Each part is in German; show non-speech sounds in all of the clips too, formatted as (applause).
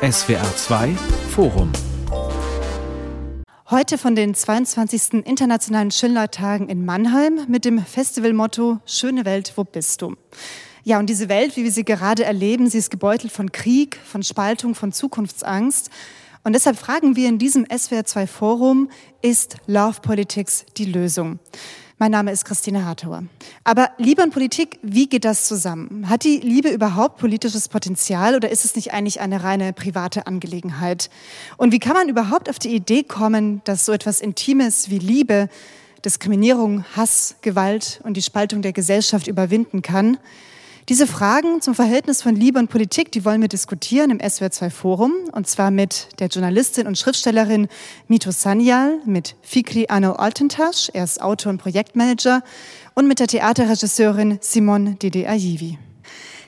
SWR 2 Forum Heute von den 22. Internationalen Schillertagen in Mannheim mit dem Festivalmotto Schöne Welt, wo bist du? Ja, und diese Welt, wie wir sie gerade erleben, sie ist gebeutelt von Krieg, von Spaltung, von Zukunftsangst. Und deshalb fragen wir in diesem SWR2 Forum, ist Love Politics die Lösung? Mein Name ist Christine Hartauer. Aber Liebe und Politik, wie geht das zusammen? Hat die Liebe überhaupt politisches Potenzial oder ist es nicht eigentlich eine reine private Angelegenheit? Und wie kann man überhaupt auf die Idee kommen, dass so etwas Intimes wie Liebe Diskriminierung, Hass, Gewalt und die Spaltung der Gesellschaft überwinden kann? Diese Fragen zum Verhältnis von Liebe und Politik, die wollen wir diskutieren im SWR2 Forum und zwar mit der Journalistin und Schriftstellerin Mito Sanyal, mit Fikri Anno Altentasch, er ist Autor und Projektmanager und mit der Theaterregisseurin Simon Dede Ayivi.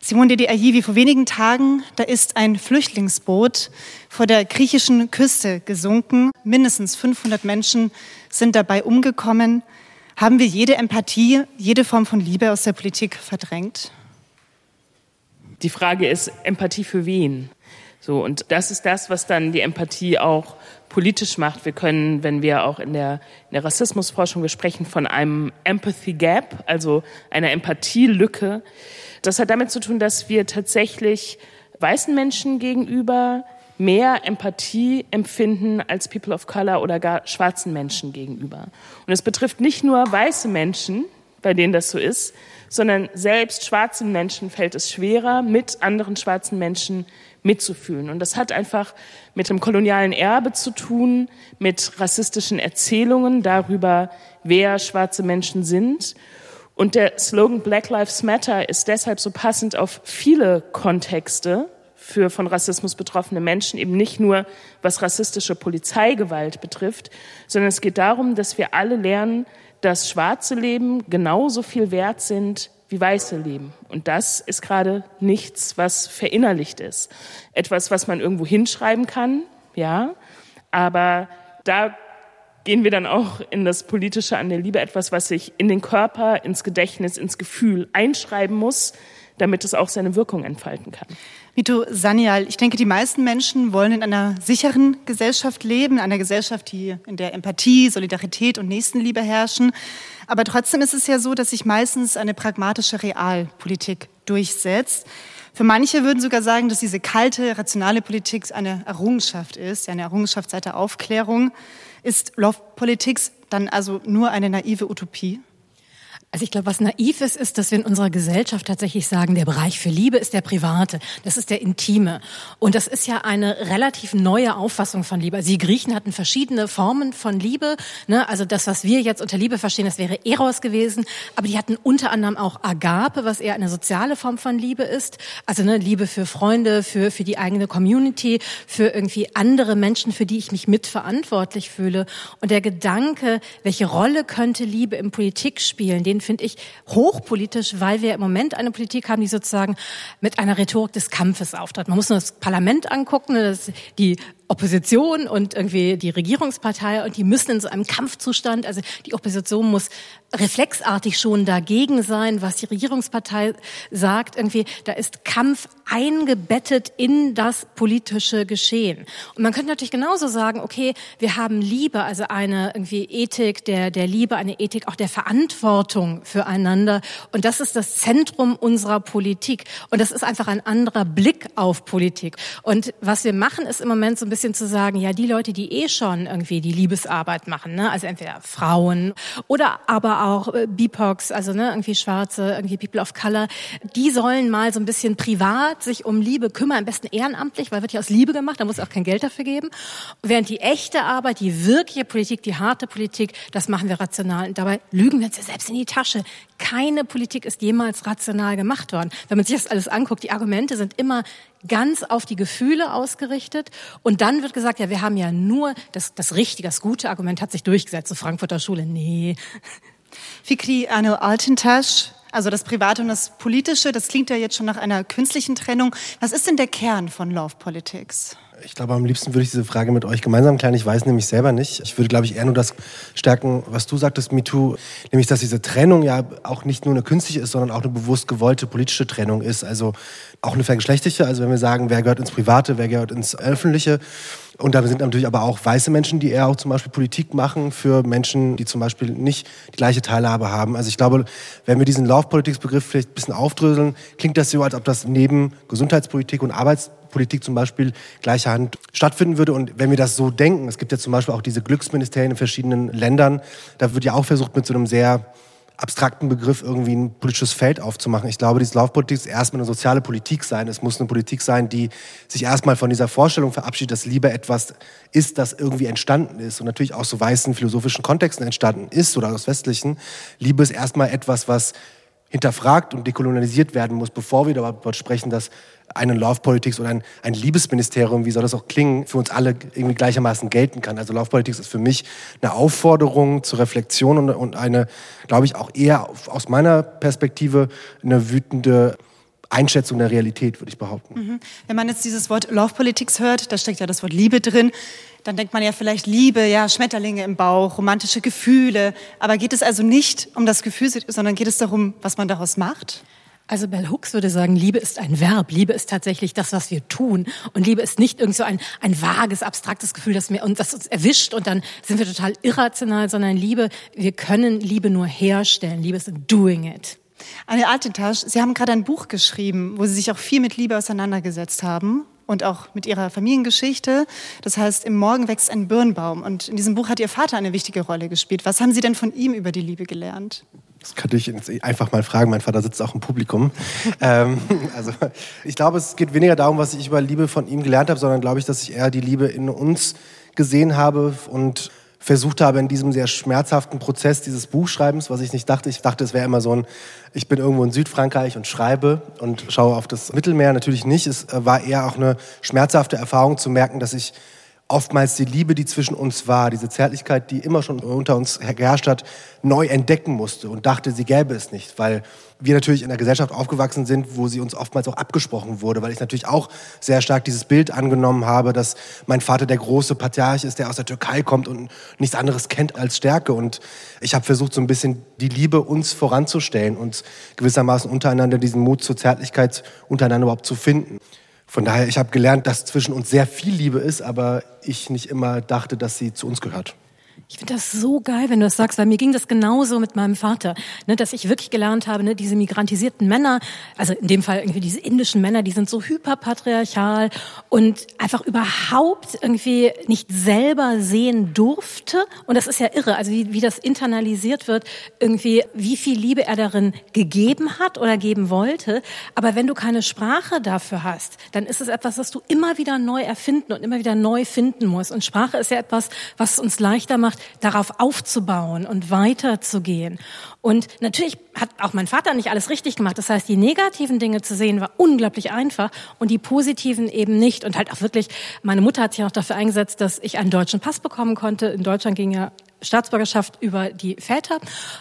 Simon Dede Ayivi, vor wenigen Tagen, da ist ein Flüchtlingsboot vor der griechischen Küste gesunken. Mindestens 500 Menschen sind dabei umgekommen. Haben wir jede Empathie, jede Form von Liebe aus der Politik verdrängt? Die Frage ist, Empathie für wen? So, und das ist das, was dann die Empathie auch politisch macht. Wir können, wenn wir auch in der, in der Rassismusforschung, wir sprechen von einem Empathy Gap, also einer Empathielücke. Das hat damit zu tun, dass wir tatsächlich weißen Menschen gegenüber mehr Empathie empfinden als People of Color oder gar schwarzen Menschen gegenüber. Und es betrifft nicht nur weiße Menschen, bei denen das so ist, sondern selbst schwarzen Menschen fällt es schwerer, mit anderen schwarzen Menschen mitzufühlen. Und das hat einfach mit dem kolonialen Erbe zu tun, mit rassistischen Erzählungen darüber, wer schwarze Menschen sind. Und der Slogan Black Lives Matter ist deshalb so passend auf viele Kontexte für von Rassismus betroffene Menschen, eben nicht nur was rassistische Polizeigewalt betrifft, sondern es geht darum, dass wir alle lernen, dass schwarze Leben genauso viel wert sind wie weiße Leben. Und das ist gerade nichts, was verinnerlicht ist. Etwas, was man irgendwo hinschreiben kann, ja, aber da gehen wir dann auch in das Politische an der Liebe, etwas, was sich in den Körper, ins Gedächtnis, ins Gefühl einschreiben muss, damit es auch seine Wirkung entfalten kann. Mito Sanyal, ich denke, die meisten Menschen wollen in einer sicheren Gesellschaft leben, einer Gesellschaft, die, in der Empathie, Solidarität und Nächstenliebe herrschen. Aber trotzdem ist es ja so, dass sich meistens eine pragmatische Realpolitik durchsetzt. Für manche würden sogar sagen, dass diese kalte, rationale Politik eine Errungenschaft ist, eine Errungenschaft seit der Aufklärung. Ist Love Politics dann also nur eine naive Utopie? Also ich glaube, was naiv ist, ist, dass wir in unserer Gesellschaft tatsächlich sagen, der Bereich für Liebe ist der private, das ist der intime. Und das ist ja eine relativ neue Auffassung von Liebe. Also die Griechen hatten verschiedene Formen von Liebe. Ne? Also das, was wir jetzt unter Liebe verstehen, das wäre Eros gewesen. Aber die hatten unter anderem auch Agape, was eher eine soziale Form von Liebe ist. Also ne, Liebe für Freunde, für, für die eigene Community, für irgendwie andere Menschen, für die ich mich mitverantwortlich fühle. Und der Gedanke, welche Rolle könnte Liebe in Politik spielen, den finde ich hochpolitisch, weil wir im Moment eine Politik haben, die sozusagen mit einer Rhetorik des Kampfes auftritt. Man muss nur das Parlament angucken, das die Opposition und irgendwie die Regierungspartei und die müssen in so einem Kampfzustand, also die Opposition muss reflexartig schon dagegen sein, was die Regierungspartei sagt. Irgendwie, da ist Kampf eingebettet in das politische Geschehen. Und man könnte natürlich genauso sagen, okay, wir haben Liebe, also eine irgendwie Ethik der, der Liebe, eine Ethik auch der Verantwortung füreinander. Und das ist das Zentrum unserer Politik. Und das ist einfach ein anderer Blick auf Politik. Und was wir machen, ist im Moment so ein bisschen zu sagen, ja, die Leute, die eh schon irgendwie die Liebesarbeit machen, ne, also entweder Frauen oder aber auch äh, BIPOX, also ne, irgendwie Schwarze, irgendwie People of Color, die sollen mal so ein bisschen privat sich um Liebe kümmern, am besten ehrenamtlich, weil wird ja aus Liebe gemacht, da muss auch kein Geld dafür geben. Während die echte Arbeit, die wirkliche Politik, die harte Politik, das machen wir rational. Und dabei lügen wir uns ja selbst in die Tasche. Keine Politik ist jemals rational gemacht worden. Wenn man sich das alles anguckt, die Argumente sind immer ganz auf die Gefühle ausgerichtet. Und dann wird gesagt, ja, wir haben ja nur das, das richtige, das gute Argument hat sich durchgesetzt. So Frankfurter Schule, nee, Fikri Arno Altentasch, also das Private und das Politische, das klingt ja jetzt schon nach einer künstlichen Trennung. Was ist denn der Kern von Love Politics? Ich glaube, am liebsten würde ich diese Frage mit euch gemeinsam klären. Ich weiß nämlich selber nicht. Ich würde, glaube ich, eher nur das stärken, was du sagtest, MeToo, nämlich, dass diese Trennung ja auch nicht nur eine künstliche ist, sondern auch eine bewusst gewollte politische Trennung ist. Also auch eine vergeschlechtliche. Also wenn wir sagen, wer gehört ins Private, wer gehört ins Öffentliche. Und da sind natürlich aber auch weiße Menschen, die eher auch zum Beispiel Politik machen für Menschen, die zum Beispiel nicht die gleiche Teilhabe haben. Also ich glaube, wenn wir diesen Laufpolitiksbegriff vielleicht ein bisschen aufdröseln, klingt das so, als ob das neben Gesundheitspolitik und Arbeitspolitik zum Beispiel gleicher Hand stattfinden würde. Und wenn wir das so denken, es gibt ja zum Beispiel auch diese Glücksministerien in verschiedenen Ländern, da wird ja auch versucht, mit so einem sehr abstrakten Begriff irgendwie ein politisches Feld aufzumachen. Ich glaube, diese Laufpolitik ist erstmal eine soziale Politik sein. Es muss eine Politik sein, die sich erstmal von dieser Vorstellung verabschiedet, dass Liebe etwas ist, das irgendwie entstanden ist und natürlich auch so weißen philosophischen Kontexten entstanden ist oder aus westlichen. Liebe ist erstmal etwas, was hinterfragt und dekolonialisiert werden muss, bevor wir darüber sprechen, dass eine Love Politics oder ein, ein Liebesministerium, wie soll das auch klingen, für uns alle irgendwie gleichermaßen gelten kann. Also Love Politics ist für mich eine Aufforderung zur Reflexion und, und eine, glaube ich, auch eher aus meiner Perspektive eine wütende Einschätzung der Realität, würde ich behaupten. Mhm. Wenn man jetzt dieses Wort Love Politics hört, da steckt ja das Wort Liebe drin, dann denkt man ja vielleicht Liebe, ja, Schmetterlinge im Bauch, romantische Gefühle. Aber geht es also nicht um das Gefühl, sondern geht es darum, was man daraus macht? Also Bell Hooks würde sagen, Liebe ist ein Verb. Liebe ist tatsächlich das, was wir tun. Und Liebe ist nicht irgend so ein, ein vages, abstraktes Gefühl, das, mir, und das uns erwischt und dann sind wir total irrational, sondern Liebe, wir können Liebe nur herstellen. Liebe ist doing it. Anne Altintasch, Sie haben gerade ein Buch geschrieben, wo Sie sich auch viel mit Liebe auseinandergesetzt haben und auch mit ihrer Familiengeschichte. Das heißt, im Morgen wächst ein Birnbaum. Und in diesem Buch hat Ihr Vater eine wichtige Rolle gespielt. Was haben Sie denn von ihm über die Liebe gelernt? Das könnte ich einfach mal fragen. Mein Vater sitzt auch im Publikum. (laughs) ähm, also ich glaube, es geht weniger darum, was ich über Liebe von ihm gelernt habe, sondern glaube ich, dass ich eher die Liebe in uns gesehen habe und versucht habe in diesem sehr schmerzhaften Prozess dieses Buchschreibens, was ich nicht dachte. Ich dachte, es wäre immer so ein, ich bin irgendwo in Südfrankreich und schreibe und schaue auf das Mittelmeer. Natürlich nicht. Es war eher auch eine schmerzhafte Erfahrung zu merken, dass ich oftmals die Liebe, die zwischen uns war, diese Zärtlichkeit, die immer schon unter uns geherrscht hat, neu entdecken musste und dachte, sie gäbe es nicht, weil wir natürlich in einer Gesellschaft aufgewachsen sind, wo sie uns oftmals auch abgesprochen wurde, weil ich natürlich auch sehr stark dieses Bild angenommen habe, dass mein Vater der große Patriarch ist, der aus der Türkei kommt und nichts anderes kennt als Stärke. Und ich habe versucht, so ein bisschen die Liebe uns voranzustellen und gewissermaßen untereinander diesen Mut zur Zärtlichkeit untereinander überhaupt zu finden. Von daher, ich habe gelernt, dass zwischen uns sehr viel Liebe ist, aber ich nicht immer dachte, dass sie zu uns gehört. Ich finde das so geil, wenn du das sagst, weil mir ging das genauso mit meinem Vater, ne, dass ich wirklich gelernt habe, ne, diese migrantisierten Männer, also in dem Fall irgendwie diese indischen Männer, die sind so hyperpatriarchal und einfach überhaupt irgendwie nicht selber sehen durfte. Und das ist ja irre, also wie, wie das internalisiert wird, irgendwie wie viel Liebe er darin gegeben hat oder geben wollte. Aber wenn du keine Sprache dafür hast, dann ist es etwas, was du immer wieder neu erfinden und immer wieder neu finden musst. Und Sprache ist ja etwas, was uns leichter macht, darauf aufzubauen und weiterzugehen. Und natürlich hat auch mein Vater nicht alles richtig gemacht. Das heißt, die negativen Dinge zu sehen war unglaublich einfach und die positiven eben nicht. Und halt auch wirklich, meine Mutter hat sich auch dafür eingesetzt, dass ich einen deutschen Pass bekommen konnte. In Deutschland ging ja Staatsbürgerschaft über die Väter.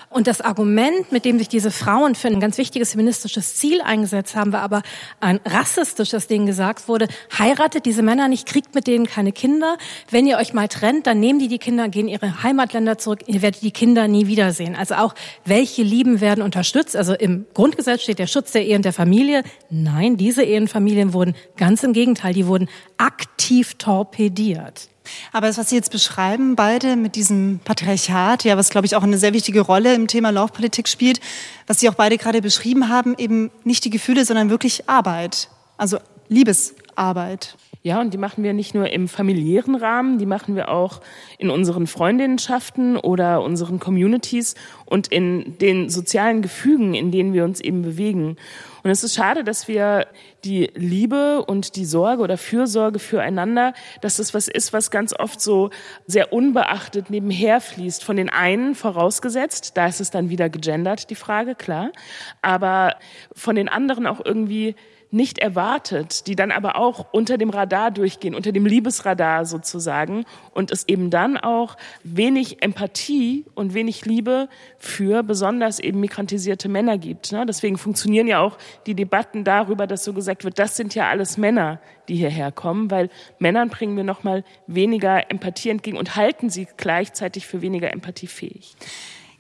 Und das Argument, mit dem sich diese Frauen für ein ganz wichtiges feministisches Ziel eingesetzt haben, war aber ein rassistisches, denen gesagt wurde, heiratet diese Männer nicht, kriegt mit denen keine Kinder. Wenn ihr euch mal trennt, dann nehmen die die Kinder, gehen ihre Heimatländer zurück, ihr werdet die Kinder nie wiedersehen. Also auch, welche Lieben werden unterstützt? Also im Grundgesetz steht der Schutz der Ehe und der Familie. Nein, diese Ehenfamilien wurden ganz im Gegenteil, die wurden aktiv torpediert. Aber das, was Sie jetzt beschreiben, beide mit diesem Patriarchat, ja, was glaube ich auch eine sehr wichtige Rolle im Thema Laufpolitik spielt, was Sie auch beide gerade beschrieben haben, eben nicht die Gefühle, sondern wirklich Arbeit, also Liebesarbeit. Ja, und die machen wir nicht nur im familiären Rahmen, die machen wir auch in unseren Freundinnenschaften oder unseren Communities und in den sozialen Gefügen, in denen wir uns eben bewegen. Und es ist schade, dass wir die Liebe und die Sorge oder Fürsorge füreinander, dass das was ist, was ganz oft so sehr unbeachtet nebenher fließt. Von den einen vorausgesetzt, da ist es dann wieder gegendert, die Frage, klar. Aber von den anderen auch irgendwie nicht erwartet, die dann aber auch unter dem Radar durchgehen, unter dem Liebesradar sozusagen und es eben dann auch wenig Empathie und wenig Liebe für besonders eben migrantisierte Männer gibt. Ne? Deswegen funktionieren ja auch die Debatten darüber, dass so gesagt wird, das sind ja alles Männer, die hierher kommen, weil Männern bringen wir nochmal weniger Empathie entgegen und halten sie gleichzeitig für weniger empathiefähig.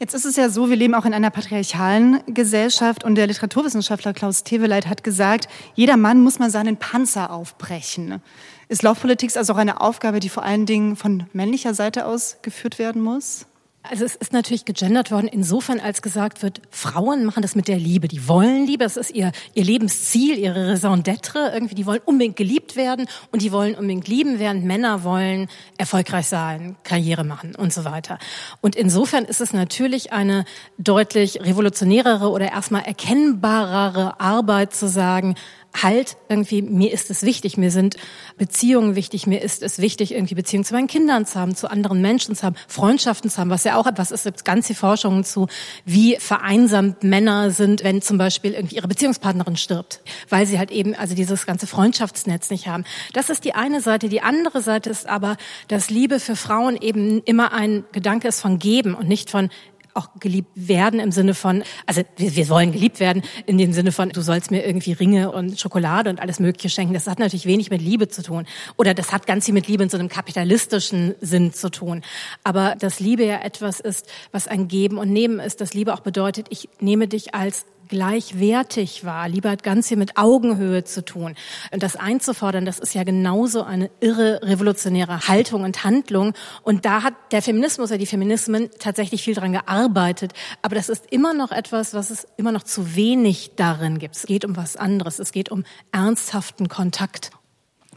Jetzt ist es ja so, wir leben auch in einer patriarchalen Gesellschaft und der Literaturwissenschaftler Klaus Teweleit hat gesagt, jeder Mann muss mal seinen Panzer aufbrechen. Ist Laufpolitik also auch eine Aufgabe, die vor allen Dingen von männlicher Seite aus geführt werden muss? Also es ist natürlich gegendert worden, insofern als gesagt wird, Frauen machen das mit der Liebe. Die wollen Liebe, das ist ihr, ihr Lebensziel, ihre Raison d'être. Irgendwie, die wollen unbedingt geliebt werden und die wollen unbedingt lieben, während Männer wollen erfolgreich sein, Karriere machen und so weiter. Und insofern ist es natürlich eine deutlich revolutionärere oder erstmal erkennbarere Arbeit zu sagen, halt irgendwie, mir ist es wichtig, mir sind Beziehungen wichtig, mir ist es wichtig, irgendwie Beziehungen zu meinen Kindern zu haben, zu anderen Menschen zu haben, Freundschaften zu haben, was ja auch etwas ist, gibt ganz viele Forschungen zu, wie vereinsamt Männer sind, wenn zum Beispiel irgendwie ihre Beziehungspartnerin stirbt, weil sie halt eben also dieses ganze Freundschaftsnetz nicht haben. Das ist die eine Seite. Die andere Seite ist aber, dass Liebe für Frauen eben immer ein Gedanke ist von geben und nicht von auch geliebt werden im Sinne von, also wir, wir wollen geliebt werden in dem Sinne von, du sollst mir irgendwie Ringe und Schokolade und alles Mögliche schenken. Das hat natürlich wenig mit Liebe zu tun. Oder das hat ganz viel mit Liebe in so einem kapitalistischen Sinn zu tun. Aber dass Liebe ja etwas ist, was ein Geben und Nehmen ist, dass Liebe auch bedeutet, ich nehme dich als gleichwertig war. Liebe hat ganz viel mit Augenhöhe zu tun. Und das einzufordern, das ist ja genauso eine irre revolutionäre Haltung und Handlung. Und da hat der Feminismus oder die Feminismen tatsächlich viel dran gearbeitet. Aber das ist immer noch etwas, was es immer noch zu wenig darin gibt. Es geht um was anderes. Es geht um ernsthaften Kontakt.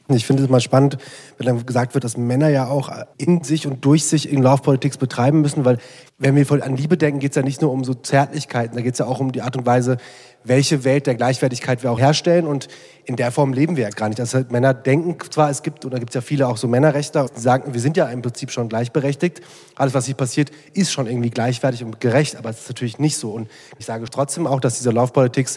Ich finde es mal spannend, wenn dann gesagt wird, dass Männer ja auch in sich und durch sich in Laufpolitik betreiben müssen, weil wenn wir an Liebe denken, geht es ja nicht nur um so Zärtlichkeiten, da geht es ja auch um die Art und Weise, welche Welt der Gleichwertigkeit wir auch herstellen und in der Form leben wir ja gar nicht. Also Männer denken zwar, es gibt, oder gibt es ja viele auch so Männerrechtler, die sagen, wir sind ja im Prinzip schon gleichberechtigt. Alles, was hier passiert, ist schon irgendwie gleichwertig und gerecht, aber es ist natürlich nicht so. Und ich sage trotzdem auch, dass diese Laufpolitik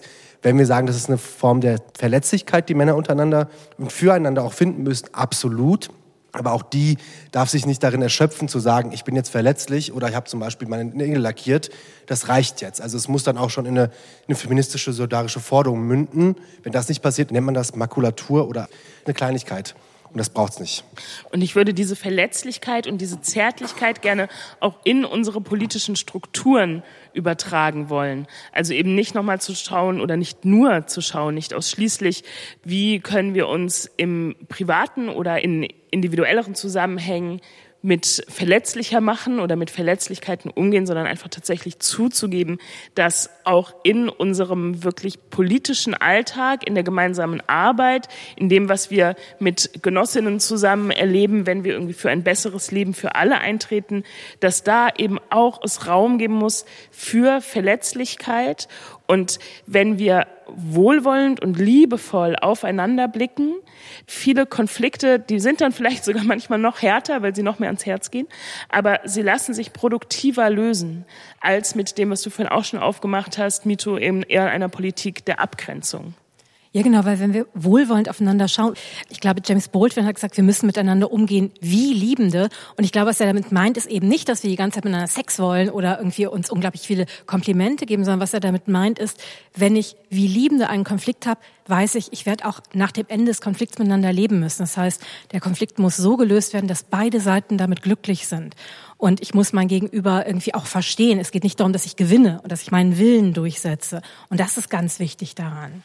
wenn wir sagen, das ist eine Form der Verletzlichkeit, die Männer untereinander und füreinander auch finden müssen, absolut. Aber auch die darf sich nicht darin erschöpfen zu sagen, ich bin jetzt verletzlich oder ich habe zum Beispiel meine Nägel lackiert. Das reicht jetzt. Also es muss dann auch schon in eine, eine, feministische, solidarische Forderung münden. Wenn das nicht passiert, nennt man das Makulatur oder eine Kleinigkeit. Und das braucht es nicht. Und ich würde diese Verletzlichkeit und diese Zärtlichkeit gerne auch in unsere politischen Strukturen übertragen wollen. Also eben nicht nochmal zu schauen oder nicht nur zu schauen, nicht ausschließlich, wie können wir uns im privaten oder in individuelleren Zusammenhängen mit verletzlicher machen oder mit Verletzlichkeiten umgehen, sondern einfach tatsächlich zuzugeben, dass auch in unserem wirklich politischen Alltag, in der gemeinsamen Arbeit, in dem, was wir mit Genossinnen zusammen erleben, wenn wir irgendwie für ein besseres Leben für alle eintreten, dass da eben auch es Raum geben muss für Verletzlichkeit und wenn wir wohlwollend und liebevoll aufeinander blicken, viele Konflikte, die sind dann vielleicht sogar (laughs) manchmal noch härter, weil sie noch mehr ans Herz gehen, aber sie lassen sich produktiver lösen als mit dem, was du vorhin auch schon aufgemacht hast, Mito, eben eher einer Politik der Abgrenzung. Ja, genau, weil wenn wir wohlwollend aufeinander schauen, ich glaube, James Baldwin hat gesagt, wir müssen miteinander umgehen wie Liebende. Und ich glaube, was er damit meint, ist eben nicht, dass wir die ganze Zeit miteinander Sex wollen oder irgendwie uns unglaublich viele Komplimente geben, sondern was er damit meint, ist, wenn ich wie Liebende einen Konflikt habe, weiß ich, ich werde auch nach dem Ende des Konflikts miteinander leben müssen. Das heißt, der Konflikt muss so gelöst werden, dass beide Seiten damit glücklich sind. Und ich muss mein Gegenüber irgendwie auch verstehen. Es geht nicht darum, dass ich gewinne und dass ich meinen Willen durchsetze. Und das ist ganz wichtig daran.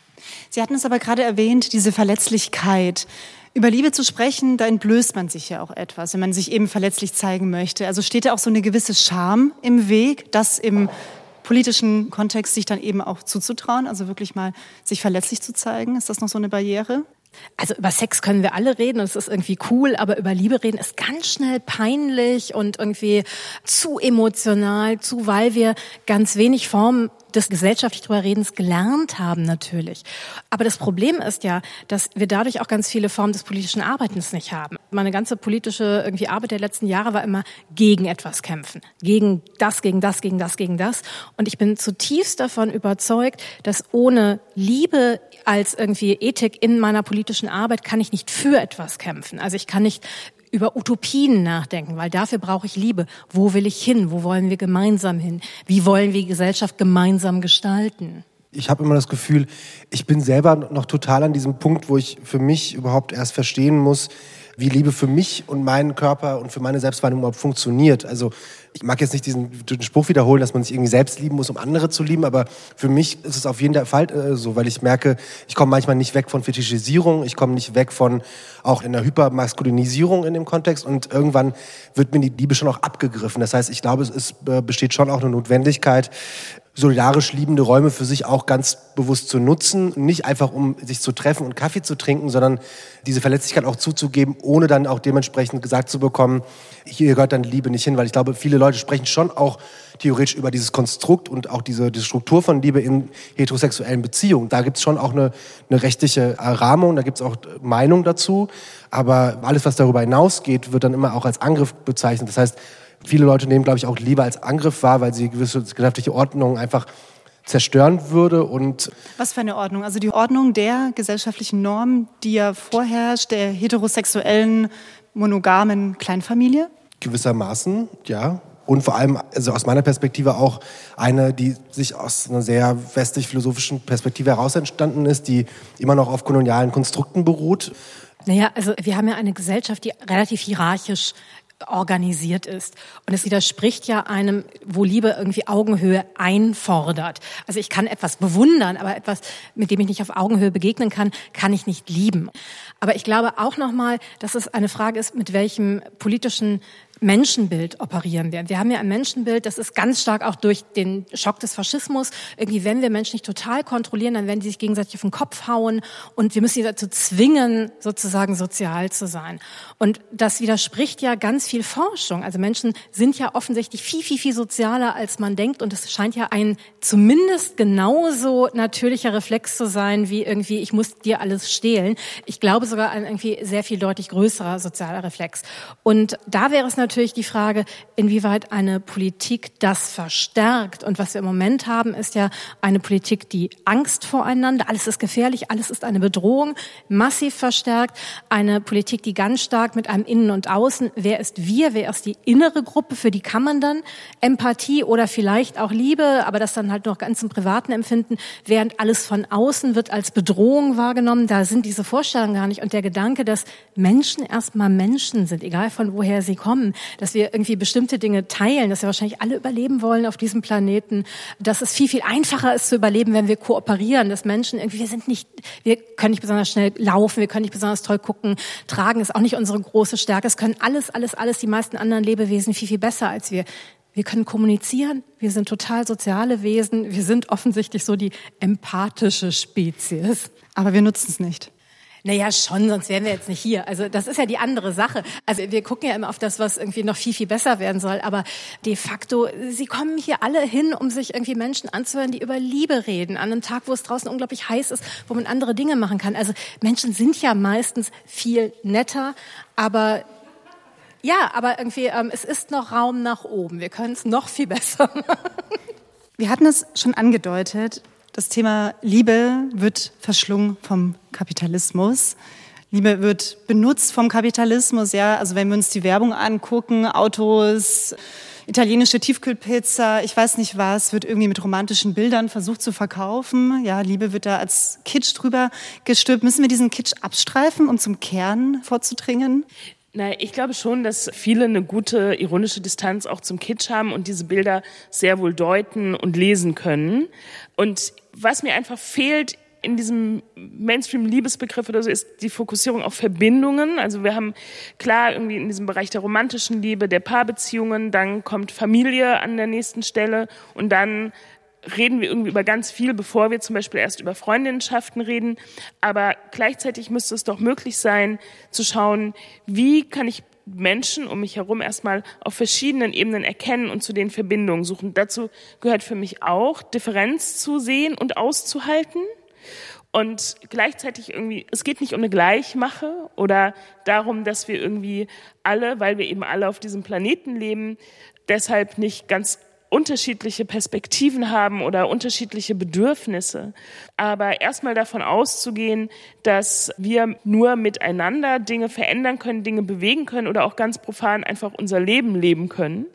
Sie hatten es aber gerade erwähnt, diese Verletzlichkeit. Über Liebe zu sprechen, da entblößt man sich ja auch etwas, wenn man sich eben verletzlich zeigen möchte. Also steht da auch so eine gewisse Scham im Weg, das im politischen Kontext sich dann eben auch zuzutrauen, also wirklich mal sich verletzlich zu zeigen. Ist das noch so eine Barriere? Also über Sex können wir alle reden und es ist irgendwie cool, aber über Liebe reden ist ganz schnell peinlich und irgendwie zu emotional, zu, weil wir ganz wenig Formen des gesellschaftlich drüber Redens gelernt haben natürlich. Aber das Problem ist ja, dass wir dadurch auch ganz viele Formen des politischen Arbeitens nicht haben. Meine ganze politische irgendwie Arbeit der letzten Jahre war immer gegen etwas kämpfen. Gegen das, gegen das, gegen das, gegen das. Und ich bin zutiefst davon überzeugt, dass ohne Liebe als irgendwie Ethik in meiner politischen Arbeit kann ich nicht für etwas kämpfen. Also ich kann nicht über Utopien nachdenken, weil dafür brauche ich Liebe. Wo will ich hin? Wo wollen wir gemeinsam hin? Wie wollen wir die Gesellschaft gemeinsam gestalten? Ich habe immer das Gefühl, ich bin selber noch total an diesem Punkt, wo ich für mich überhaupt erst verstehen muss, wie Liebe für mich und meinen Körper und für meine Selbstwahrnehmung überhaupt funktioniert. Also ich mag jetzt nicht diesen, diesen Spruch wiederholen, dass man sich irgendwie selbst lieben muss, um andere zu lieben, aber für mich ist es auf jeden Fall äh, so, weil ich merke, ich komme manchmal nicht weg von Fetischisierung, ich komme nicht weg von auch in der Hypermaskulinisierung in dem Kontext und irgendwann wird mir die Liebe schon auch abgegriffen. Das heißt, ich glaube, es ist, äh, besteht schon auch eine Notwendigkeit, solidarisch liebende Räume für sich auch ganz bewusst zu nutzen. Nicht einfach, um sich zu treffen und Kaffee zu trinken, sondern diese Verletzlichkeit auch zuzugeben, ohne dann auch dementsprechend gesagt zu bekommen, hier gehört dann Liebe nicht hin. Weil ich glaube, viele Leute sprechen schon auch theoretisch über dieses Konstrukt und auch diese, diese Struktur von Liebe in heterosexuellen Beziehungen. Da gibt es schon auch eine, eine rechtliche Rahmung, da gibt es auch Meinung dazu. Aber alles, was darüber hinausgeht, wird dann immer auch als Angriff bezeichnet. Das heißt, Viele Leute nehmen, glaube ich, auch lieber als Angriff wahr, weil sie gewisse gesellschaftliche Ordnung einfach zerstören würde und was für eine Ordnung? Also die Ordnung der gesellschaftlichen Normen, die ja vorherrscht, der heterosexuellen monogamen Kleinfamilie? Gewissermaßen, ja. Und vor allem, also aus meiner Perspektive auch eine, die sich aus einer sehr westlich-philosophischen Perspektive heraus entstanden ist, die immer noch auf kolonialen Konstrukten beruht. Naja, also wir haben ja eine Gesellschaft, die relativ hierarchisch organisiert ist. Und es widerspricht ja einem, wo Liebe irgendwie Augenhöhe einfordert. Also ich kann etwas bewundern, aber etwas, mit dem ich nicht auf Augenhöhe begegnen kann, kann ich nicht lieben. Aber ich glaube auch nochmal, dass es eine Frage ist, mit welchem politischen Menschenbild operieren wir. Wir haben ja ein Menschenbild, das ist ganz stark auch durch den Schock des Faschismus. Irgendwie, wenn wir Menschen nicht total kontrollieren, dann werden die sich gegenseitig auf den Kopf hauen und wir müssen sie dazu zwingen, sozusagen sozial zu sein. Und das widerspricht ja ganz viel Forschung. Also Menschen sind ja offensichtlich viel, viel, viel sozialer, als man denkt und es scheint ja ein zumindest genauso natürlicher Reflex zu sein, wie irgendwie, ich muss dir alles stehlen. Ich glaube sogar ein irgendwie sehr viel deutlich größerer sozialer Reflex. Und da wäre es natürlich natürlich die Frage, inwieweit eine Politik das verstärkt. Und was wir im Moment haben, ist ja eine Politik, die Angst voreinander, alles ist gefährlich, alles ist eine Bedrohung, massiv verstärkt. Eine Politik, die ganz stark mit einem Innen und Außen, wer ist wir, wer ist die innere Gruppe, für die kann man dann Empathie oder vielleicht auch Liebe, aber das dann halt noch ganz im privaten Empfinden, während alles von außen wird als Bedrohung wahrgenommen. Da sind diese Vorstellungen gar nicht. Und der Gedanke, dass Menschen erstmal Menschen sind, egal von woher sie kommen, dass wir irgendwie bestimmte Dinge teilen, dass wir wahrscheinlich alle überleben wollen auf diesem Planeten, dass es viel, viel einfacher ist zu überleben, wenn wir kooperieren, dass Menschen irgendwie, wir sind nicht, wir können nicht besonders schnell laufen, wir können nicht besonders toll gucken, tragen ist auch nicht unsere große Stärke, es können alles, alles, alles die meisten anderen Lebewesen viel, viel besser als wir. Wir können kommunizieren, wir sind total soziale Wesen, wir sind offensichtlich so die empathische Spezies. Aber wir nutzen es nicht. Naja, schon, sonst wären wir jetzt nicht hier. Also das ist ja die andere Sache. Also wir gucken ja immer auf das, was irgendwie noch viel, viel besser werden soll. Aber de facto, sie kommen hier alle hin, um sich irgendwie Menschen anzuhören, die über Liebe reden. An einem Tag, wo es draußen unglaublich heiß ist, wo man andere Dinge machen kann. Also Menschen sind ja meistens viel netter, aber ja, aber irgendwie, ähm, es ist noch Raum nach oben. Wir können es noch viel besser (laughs) machen. Wir hatten es schon angedeutet. Das Thema Liebe wird verschlungen vom Kapitalismus. Liebe wird benutzt vom Kapitalismus, ja. Also wenn wir uns die Werbung angucken, Autos, italienische Tiefkühlpizza, ich weiß nicht was, wird irgendwie mit romantischen Bildern versucht zu verkaufen. Ja, Liebe wird da als Kitsch drüber gestülpt. Müssen wir diesen Kitsch abstreifen, um zum Kern vorzudringen? Na, ich glaube schon, dass viele eine gute ironische Distanz auch zum Kitsch haben und diese Bilder sehr wohl deuten und lesen können. Und was mir einfach fehlt in diesem Mainstream-Liebesbegriff oder so ist die Fokussierung auf Verbindungen. Also wir haben klar irgendwie in diesem Bereich der romantischen Liebe, der Paarbeziehungen, dann kommt Familie an der nächsten Stelle und dann reden wir irgendwie über ganz viel, bevor wir zum Beispiel erst über Freundinnenschaften reden. Aber gleichzeitig müsste es doch möglich sein, zu schauen, wie kann ich Menschen um mich herum erstmal auf verschiedenen Ebenen erkennen und zu den Verbindungen suchen. Dazu gehört für mich auch, Differenz zu sehen und auszuhalten. Und gleichzeitig irgendwie, es geht nicht um eine Gleichmache oder darum, dass wir irgendwie alle, weil wir eben alle auf diesem Planeten leben, deshalb nicht ganz unterschiedliche Perspektiven haben oder unterschiedliche Bedürfnisse. Aber erstmal davon auszugehen, dass wir nur miteinander Dinge verändern können, Dinge bewegen können oder auch ganz profan einfach unser Leben leben können.